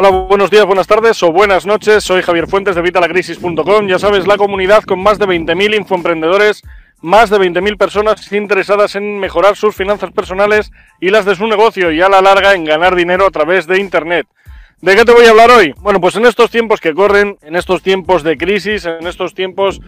Hola, buenos días, buenas tardes o buenas noches. Soy Javier Fuentes de Vitalacrisis.com. Ya sabes, la comunidad con más de 20.000 infoemprendedores, más de 20.000 personas interesadas en mejorar sus finanzas personales y las de su negocio y a la larga en ganar dinero a través de Internet. ¿De qué te voy a hablar hoy? Bueno, pues en estos tiempos que corren, en estos tiempos de crisis, en estos tiempos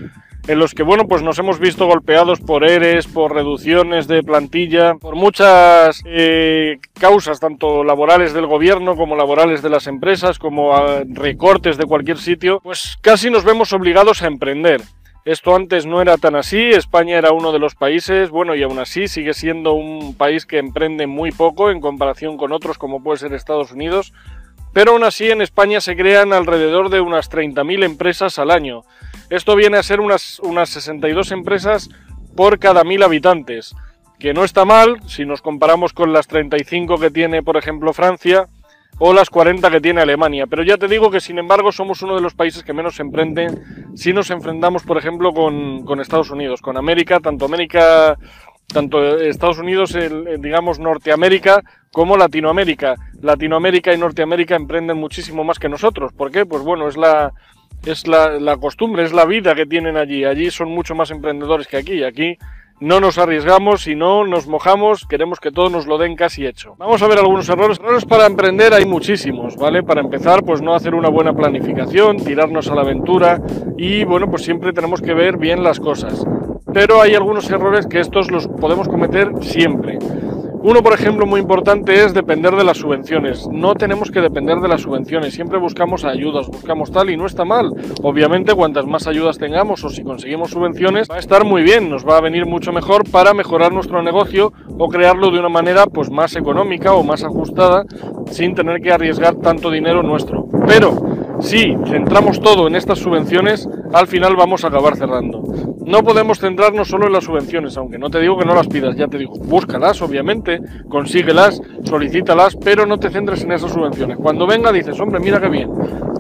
en los que, bueno, pues nos hemos visto golpeados por ERES, por reducciones de plantilla, por muchas eh, causas, tanto laborales del gobierno como laborales de las empresas, como ah, recortes de cualquier sitio, pues casi nos vemos obligados a emprender. Esto antes no era tan así, España era uno de los países, bueno, y aún así sigue siendo un país que emprende muy poco en comparación con otros como puede ser Estados Unidos, pero aún así en España se crean alrededor de unas 30.000 empresas al año. Esto viene a ser unas, unas 62 empresas por cada 1.000 habitantes, que no está mal si nos comparamos con las 35 que tiene, por ejemplo, Francia o las 40 que tiene Alemania. Pero ya te digo que, sin embargo, somos uno de los países que menos emprenden si nos enfrentamos, por ejemplo, con, con Estados Unidos, con América, tanto América tanto Estados Unidos, digamos Norteamérica, como Latinoamérica. Latinoamérica y Norteamérica emprenden muchísimo más que nosotros. ¿Por qué? Pues bueno, es la, es la, la, costumbre, es la vida que tienen allí. Allí son mucho más emprendedores que aquí. Aquí no nos arriesgamos y no nos mojamos, queremos que todo nos lo den casi hecho. Vamos a ver algunos errores. Errores para emprender hay muchísimos, ¿vale? Para empezar, pues no hacer una buena planificación, tirarnos a la aventura y bueno, pues siempre tenemos que ver bien las cosas. Pero hay algunos errores que estos los podemos cometer siempre. Uno, por ejemplo, muy importante es depender de las subvenciones. No tenemos que depender de las subvenciones, siempre buscamos ayudas, buscamos tal y no está mal. Obviamente, cuantas más ayudas tengamos o si conseguimos subvenciones, va a estar muy bien, nos va a venir mucho mejor para mejorar nuestro negocio o crearlo de una manera pues más económica o más ajustada sin tener que arriesgar tanto dinero nuestro. Pero si centramos todo en estas subvenciones, al final vamos a acabar cerrando. No podemos centrarnos solo en las subvenciones, aunque no te digo que no las pidas, ya te digo, búscalas, obviamente, consíguelas, solicítalas, pero no te centres en esas subvenciones. Cuando venga dices, hombre, mira qué bien,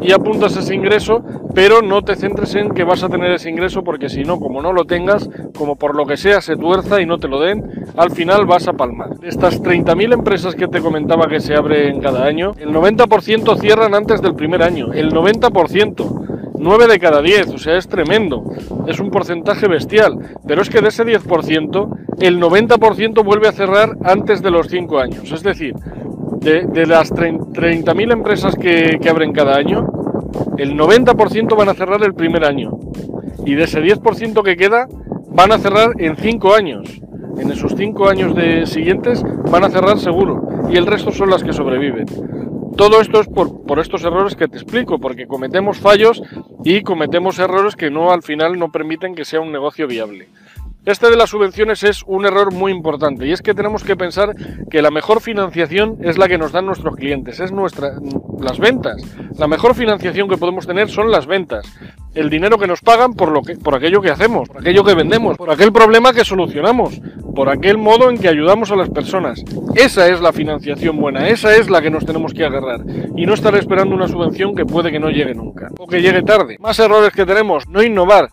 y apuntas ese ingreso, pero no te centres en que vas a tener ese ingreso, porque si no, como no lo tengas, como por lo que sea se tuerza y no te lo den, al final vas a palmar. Estas 30.000 empresas que te comentaba que se abren cada año, el 90% cierran antes del primer año, el 90%. 9 de cada 10, o sea, es tremendo. Es un porcentaje bestial. Pero es que de ese 10%, el 90% vuelve a cerrar antes de los 5 años. Es decir, de, las 30.000 empresas que, que abren cada año, el 90% van a cerrar el primer año. Y de ese 10% que queda, van a cerrar en 5 años. En esos 5 años de siguientes van a cerrar seguro. Y el resto son las que sobreviven. Todo esto es por, por, estos errores que te explico, porque cometemos fallos y cometemos errores que no al final no permiten que sea un negocio viable. Este de las subvenciones es un error muy importante y es que tenemos que pensar que la mejor financiación es la que nos dan nuestros clientes, es nuestra las ventas. La mejor financiación que podemos tener son las ventas. El dinero que nos pagan por lo que por aquello que hacemos, por aquello que vendemos, por aquel problema que solucionamos, por aquel modo en que ayudamos a las personas. Esa es la financiación buena, esa es la que nos tenemos que agarrar y no estar esperando una subvención que puede que no llegue nunca o que llegue tarde. Más errores que tenemos, no innovar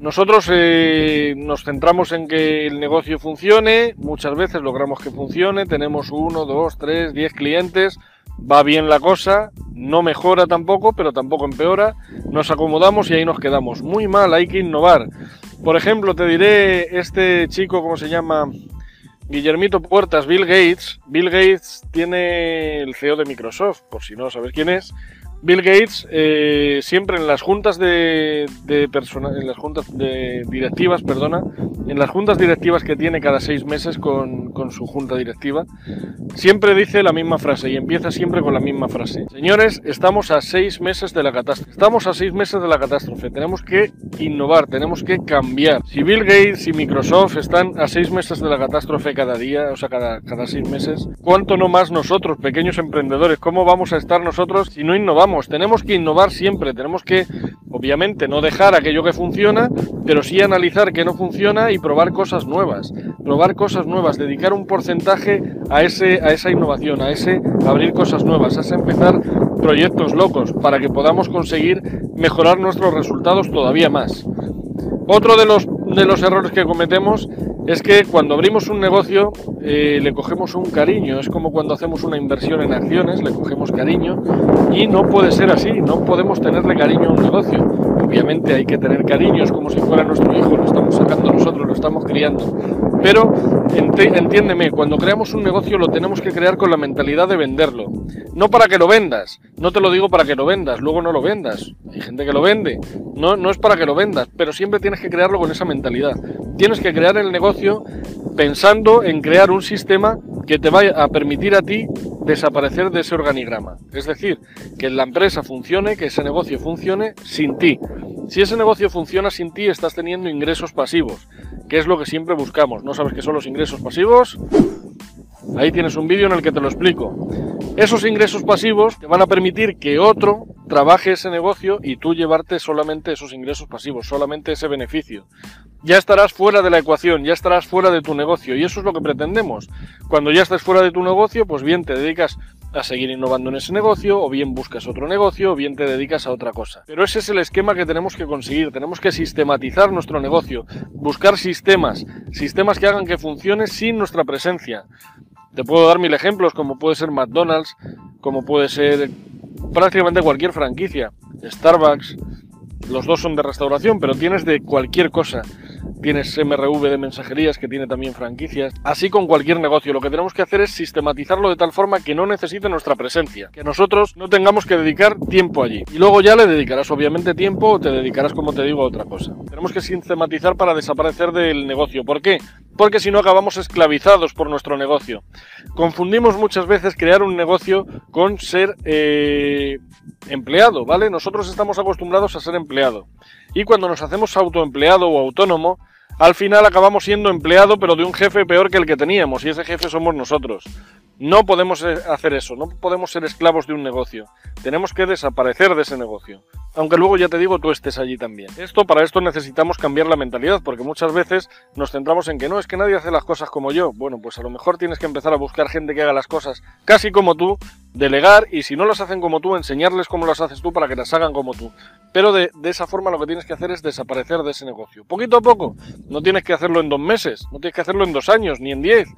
nosotros eh, nos centramos en que el negocio funcione, muchas veces logramos que funcione, tenemos uno, dos, tres, diez clientes, va bien la cosa, no mejora tampoco, pero tampoco empeora, nos acomodamos y ahí nos quedamos. Muy mal, hay que innovar. Por ejemplo, te diré este chico, ¿cómo se llama? Guillermito Puertas, Bill Gates. Bill Gates tiene el CEO de Microsoft, por si no sabes quién es. Bill Gates eh, siempre en las juntas de, de en las juntas de directivas, perdona, en las juntas directivas que tiene cada seis meses con, con, su junta directiva, siempre dice la misma frase y empieza siempre con la misma frase. Señores, estamos a seis meses de la catástrofe. Estamos a seis meses de la catástrofe. Tenemos que innovar, tenemos que cambiar. Si Bill Gates y Microsoft están a seis meses de la catástrofe cada día, o sea, cada, cada seis meses, ¿cuánto no más nosotros, pequeños emprendedores? ¿Cómo vamos a estar nosotros si no innovamos? Tenemos que innovar siempre, tenemos que, obviamente, no dejar aquello que funciona, pero sí analizar qué no funciona y probar cosas nuevas, probar cosas nuevas, dedicar un porcentaje a, ese, a esa innovación, a ese abrir cosas nuevas, a ese empezar proyectos locos para que podamos conseguir mejorar nuestros resultados todavía más. Otro de los, de los errores que cometemos es que cuando abrimos un negocio eh, le cogemos un cariño, es como cuando hacemos una inversión en acciones, le cogemos cariño y no puede ser así, no podemos tenerle cariño a un negocio. Obviamente hay que tener cariño, es como si fuera nuestro hijo, lo estamos sacando nosotros, lo estamos criando. Pero entiéndeme, cuando creamos un negocio lo tenemos que crear con la mentalidad de venderlo. No para que lo vendas, no te lo digo para que lo vendas, luego no lo vendas. Hay gente que lo vende, no, no es para que lo vendas, pero siempre tienes que crearlo con esa mentalidad. Tienes que crear el negocio pensando en crear un sistema que te vaya a permitir a ti desaparecer de ese organigrama. Es decir, que la empresa funcione, que ese negocio funcione sin ti. Si ese negocio funciona sin ti, estás teniendo ingresos pasivos, que es lo que siempre buscamos. ¿No sabes qué son los ingresos pasivos? Ahí tienes un vídeo en el que te lo explico. Esos ingresos pasivos te van a permitir que otro trabaje ese negocio y tú llevarte solamente esos ingresos pasivos, solamente ese beneficio. Ya estarás fuera de la ecuación, ya estarás fuera de tu negocio y eso es lo que pretendemos. Cuando ya estés fuera de tu negocio, pues bien te dedicas a seguir innovando en ese negocio, o bien buscas otro negocio, o bien te dedicas a otra cosa. Pero ese es el esquema que tenemos que conseguir, tenemos que sistematizar nuestro negocio, buscar sistemas, sistemas que hagan que funcione sin nuestra presencia. Te puedo dar mil ejemplos, como puede ser McDonald's, como puede ser prácticamente cualquier franquicia, Starbucks, los dos son de restauración, pero tienes de cualquier cosa. Tienes MRV de mensajerías que tiene también franquicias. Así con cualquier negocio. Lo que tenemos que hacer es sistematizarlo de tal forma que no necesite nuestra presencia. Que nosotros no tengamos que dedicar tiempo allí. Y luego ya le dedicarás obviamente tiempo o te dedicarás, como te digo, a otra cosa. Tenemos que sistematizar para desaparecer del negocio. ¿Por qué? Porque si no acabamos esclavizados por nuestro negocio. Confundimos muchas veces crear un negocio con ser eh, empleado, ¿vale? Nosotros estamos acostumbrados a ser empleado. Y cuando nos hacemos autoempleado o autónomo, al final acabamos siendo empleado pero de un jefe peor que el que teníamos y ese jefe somos nosotros. No podemos eh, hacer eso, no podemos ser esclavos de un negocio. Tenemos que desaparecer de ese negocio. Aunque luego ya te digo, tú estés allí también. Esto, para esto necesitamos cambiar la mentalidad, porque muchas veces nos centramos en que no, es que nadie hace las cosas como yo. Bueno, pues a lo mejor tienes que empezar a buscar gente que haga las cosas casi como tú, delegar y si no las hacen como tú, enseñarles cómo las haces tú para que las hagan como tú. Pero de, de, esa forma lo que tienes que hacer es desaparecer de ese negocio. Poquito a poco. No tienes que hacerlo en dos meses, no tienes que hacerlo en dos años, ni en diez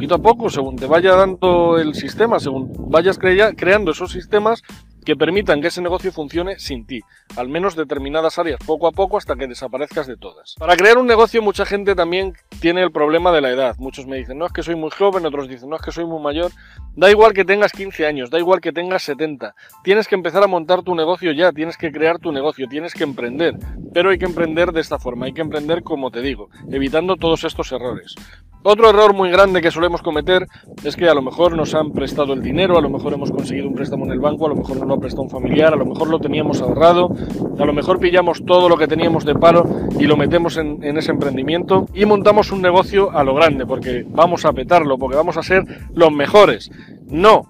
poquito a poco, según te vaya dando el sistema, según vayas creando esos sistemas que permitan que ese negocio funcione sin ti, al menos determinadas áreas, poco a poco hasta que desaparezcas de todas. Para crear un negocio mucha gente también tiene el problema de la edad. Muchos me dicen, no es que soy muy joven, otros dicen, no es que soy muy mayor. Da igual que tengas 15 años, da igual que tengas 70. Tienes que empezar a montar tu negocio ya, tienes que crear tu negocio, tienes que emprender. Pero hay que emprender de esta forma, hay que emprender como te digo, evitando todos estos errores. Otro error muy grande que solemos cometer es que a lo mejor nos han prestado el dinero, a lo mejor hemos conseguido un préstamo en el banco, a lo mejor nos lo ha prestado un familiar, a lo mejor lo teníamos ahorrado, a lo mejor pillamos todo lo que teníamos de paro y lo metemos en, en ese emprendimiento y montamos un negocio a lo grande porque vamos a petarlo, porque vamos a ser los mejores. No,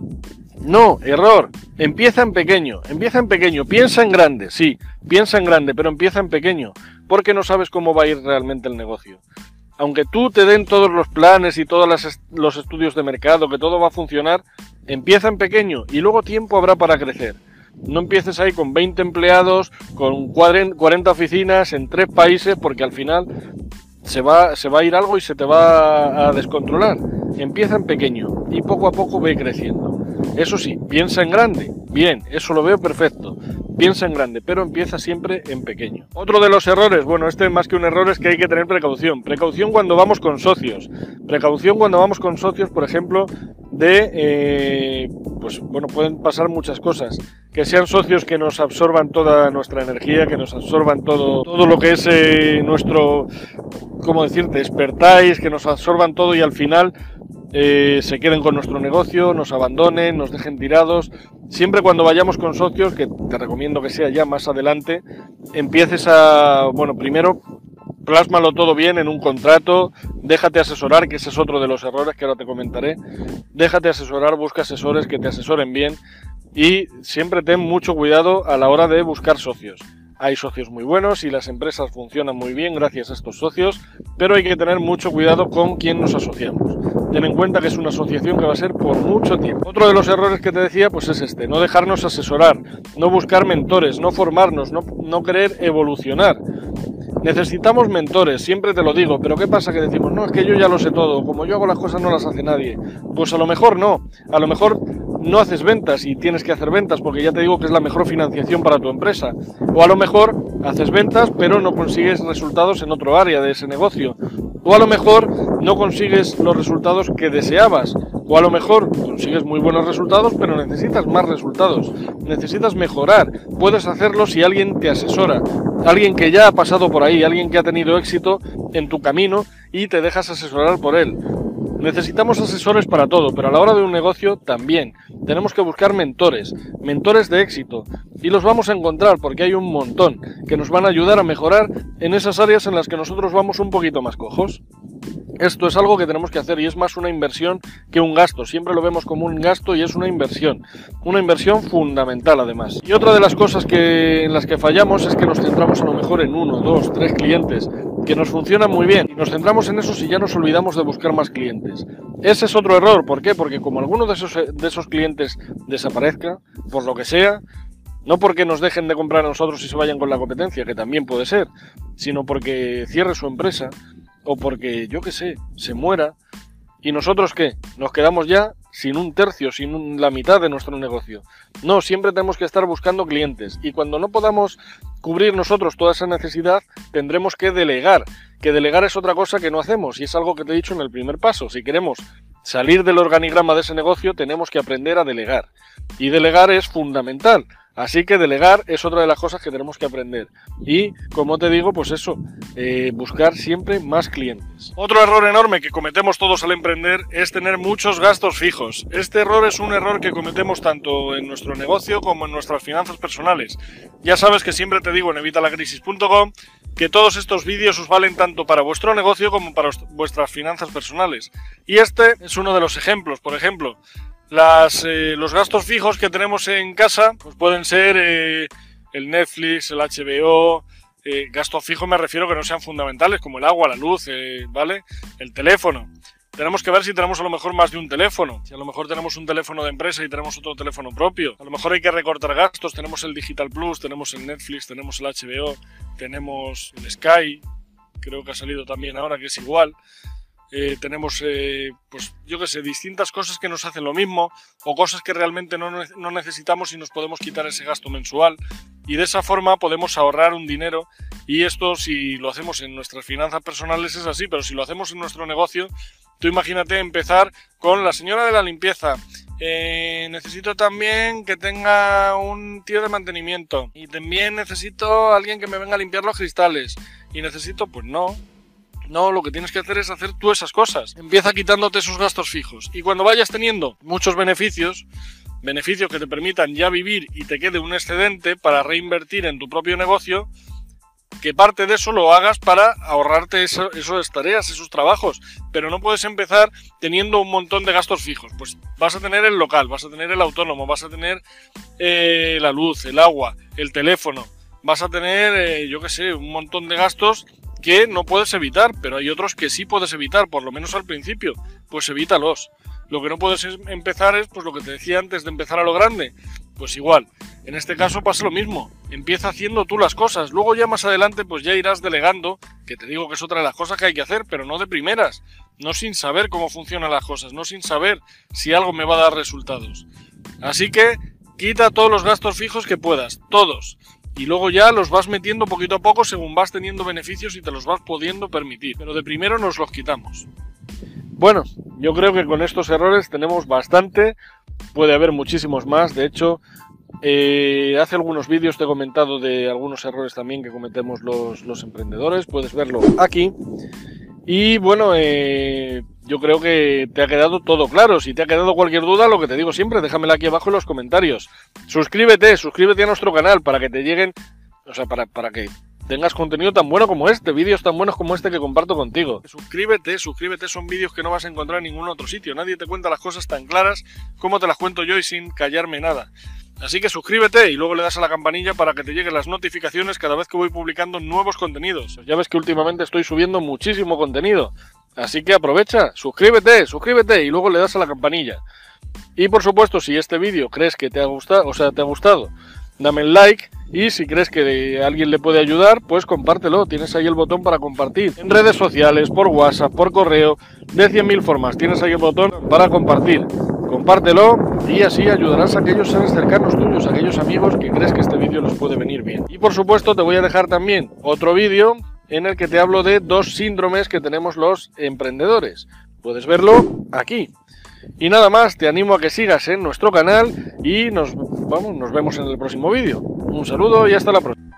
no, error. Empieza en pequeño, empieza en pequeño, piensa en grande, sí, piensa en grande, pero empieza en pequeño, porque no sabes cómo va a ir realmente el negocio aunque tú te den todos los planes y todos los estudios de mercado, que todo va a funcionar, empieza en pequeño y luego tiempo habrá para crecer. No empieces ahí con 20 empleados, con 40 oficinas en tres países, porque al final se va, se va a ir algo y se te va a descontrolar. Empieza en pequeño y poco a poco ve creciendo. Eso sí, piensa en grande. Bien, eso lo veo perfecto. Piensa en grande, pero empieza siempre en pequeño. Otro de los errores, bueno, este más que un error es que hay que tener precaución. Precaución cuando vamos con socios. Precaución cuando vamos con socios, por ejemplo, de, eh, pues bueno, pueden pasar muchas cosas. Que sean socios que nos absorban toda nuestra energía, que nos absorban todo, todo lo que es eh, nuestro, ¿cómo decirte?, expertise, que nos absorban todo y al final eh, se queden con nuestro negocio, nos abandonen, nos dejen tirados. Siempre cuando vayamos con socios, que te recomiendo que sea ya más adelante, empieces a, bueno, primero plásmalo todo bien en un contrato, déjate asesorar, que ese es otro de los errores que ahora te comentaré. Déjate asesorar, busca asesores que te asesoren bien y siempre ten mucho cuidado a la hora de buscar socios. Hay socios muy buenos y las empresas funcionan muy bien gracias a estos socios, pero hay que tener mucho cuidado con quién nos asociamos ten en cuenta que es una asociación que va a ser por mucho tiempo. Otro de los errores que te decía, pues es este, no dejarnos asesorar, no buscar mentores, no formarnos, no, no querer evolucionar. Necesitamos mentores, siempre te lo digo, pero ¿qué pasa que decimos, no, es que yo ya lo sé todo, como yo hago las cosas no las hace nadie? Pues a lo mejor no, a lo mejor no haces ventas y tienes que hacer ventas porque ya te digo que es la mejor financiación para tu empresa. O a lo mejor haces ventas pero no consigues resultados en otro área de ese negocio. O a lo mejor no consigues los resultados que deseabas. O a lo mejor consigues muy buenos resultados pero necesitas más resultados. Necesitas mejorar. Puedes hacerlo si alguien te asesora. Alguien que ya ha pasado por ahí, alguien que ha tenido éxito en tu camino y te dejas asesorar por él. Necesitamos asesores para todo, pero a la hora de un negocio también. Tenemos que buscar mentores, mentores de éxito. Y los vamos a encontrar porque hay un montón que nos van a ayudar a mejorar en esas áreas en las que nosotros vamos un poquito más cojos. Esto es algo que tenemos que hacer y es más una inversión que un gasto. Siempre lo vemos como un gasto y es una inversión. Una inversión fundamental además. Y otra de las cosas que, en las que fallamos es que nos centramos a lo mejor en uno, dos, tres clientes que nos funcionan muy bien y nos centramos en eso y ya nos olvidamos de buscar más clientes. Ese es otro error. ¿Por qué? Porque como alguno de esos, de esos clientes desaparezca, por lo que sea, no porque nos dejen de comprar a nosotros y se vayan con la competencia, que también puede ser, sino porque cierre su empresa o porque, yo qué sé, se muera. ¿Y nosotros qué? Nos quedamos ya sin un tercio, sin la mitad de nuestro negocio. No, siempre tenemos que estar buscando clientes. Y cuando no podamos cubrir nosotros toda esa necesidad, tendremos que delegar. Que delegar es otra cosa que no hacemos y es algo que te he dicho en el primer paso. Si queremos salir del organigrama de ese negocio, tenemos que aprender a delegar. Y delegar es fundamental. Así que delegar es otra de las cosas que tenemos que aprender. Y, como te digo, pues eso, eh, buscar siempre más clientes. Otro error enorme que cometemos todos al emprender es tener muchos gastos fijos. Este error es un error que cometemos tanto en nuestro negocio como en nuestras finanzas personales. Ya sabes que siempre te digo en evitalacrisis.com que todos estos vídeos os valen tanto para vuestro negocio como para vuestras finanzas personales. Y este es uno de los ejemplos. Por ejemplo, eh, los gastos fijos que tenemos en casa pues pueden ser eh, el Netflix, el HBO. Eh, gastos fijos me refiero que no sean fundamentales, como el agua, la luz, ¿vale? El teléfono. Tenemos que ver si tenemos a lo mejor más de un teléfono. Si a lo mejor tenemos un teléfono de empresa y tenemos otro teléfono propio. A lo mejor hay que recortar gastos. Tenemos el Digital Plus, tenemos el Netflix, tenemos el HBO, tenemos el Sky. Creo que ha salido también ahora que es igual. Eh, tenemos, eh, pues yo que sé, distintas cosas que nos hacen lo mismo o cosas que realmente no, no, necesitamos y nos podemos quitar ese gasto mensual y de esa forma podemos ahorrar un dinero y esto si lo hacemos en nuestras finanzas personales es así, pero si lo hacemos en nuestro negocio, tú imagínate empezar con la señora de la limpieza. Eh, necesito también que tenga un tío de mantenimiento y también necesito alguien que me venga a limpiar los cristales y necesito, pues no, no, lo que tienes que hacer es hacer tú esas cosas. Empieza quitándote esos gastos fijos. Y cuando vayas teniendo muchos beneficios, beneficios que te permitan ya vivir y te quede un excedente para reinvertir en tu propio negocio, que parte de eso lo hagas para ahorrarte esas tareas, esos trabajos. Pero no puedes empezar teniendo un montón de gastos fijos. Pues vas a tener el local, vas a tener el autónomo, vas a tener eh, la luz, el agua, el teléfono. Vas a tener, eh, yo qué sé, un montón de gastos que no puedes evitar, pero hay otros que sí puedes evitar, por lo menos al principio, pues evítalos. Lo que no puedes empezar es, pues lo que te decía antes de empezar a lo grande, pues igual. En este caso pasa lo mismo, empieza haciendo tú las cosas, luego ya más adelante pues ya irás delegando, que te digo que es otra de las cosas que hay que hacer, pero no de primeras, no sin saber cómo funcionan las cosas, no sin saber si algo me va a dar resultados. Así que quita todos los gastos fijos que puedas, todos y luego ya los vas metiendo poquito a poco según vas teniendo beneficios y te los vas pudiendo permitir. Pero de primero nos los quitamos. Bueno, yo creo que con estos errores tenemos bastante. Puede haber muchísimos más. De hecho, eh, hace algunos vídeos te he comentado de algunos errores también que cometemos los, los emprendedores. Puedes verlo aquí. Y bueno, eh, yo creo que te ha quedado todo claro. Si te ha quedado cualquier duda, lo que te digo siempre, déjamela aquí abajo en los comentarios. Suscríbete, suscríbete a nuestro canal para que te lleguen, o sea, para, para que tengas contenido tan bueno como este, vídeos tan buenos como este que comparto contigo. Suscríbete, suscríbete, son vídeos que no vas a encontrar en ningún otro sitio. Nadie te cuenta las cosas tan claras como te las cuento yo y sin callarme nada. Así que suscríbete y luego le das a la campanilla para que te lleguen las notificaciones cada vez que voy publicando nuevos contenidos. Ya ves que últimamente estoy subiendo muchísimo contenido. Así que aprovecha, suscríbete, suscríbete y luego le das a la campanilla. Y por supuesto, si este vídeo crees que te ha gustado, o sea, te ha gustado, dame el like y si crees que alguien le puede ayudar, pues compártelo. Tienes ahí el botón para compartir. En redes sociales, por WhatsApp, por correo, de 100.000 formas. Tienes ahí el botón para compartir. Compártelo y así ayudarás a aquellos seres cercanos tuyos, a aquellos amigos que crees que este vídeo les puede venir bien. Y por supuesto te voy a dejar también otro vídeo en el que te hablo de dos síndromes que tenemos los emprendedores. Puedes verlo aquí. Y nada más, te animo a que sigas en nuestro canal y nos, vamos, nos vemos en el próximo vídeo. Un saludo y hasta la próxima.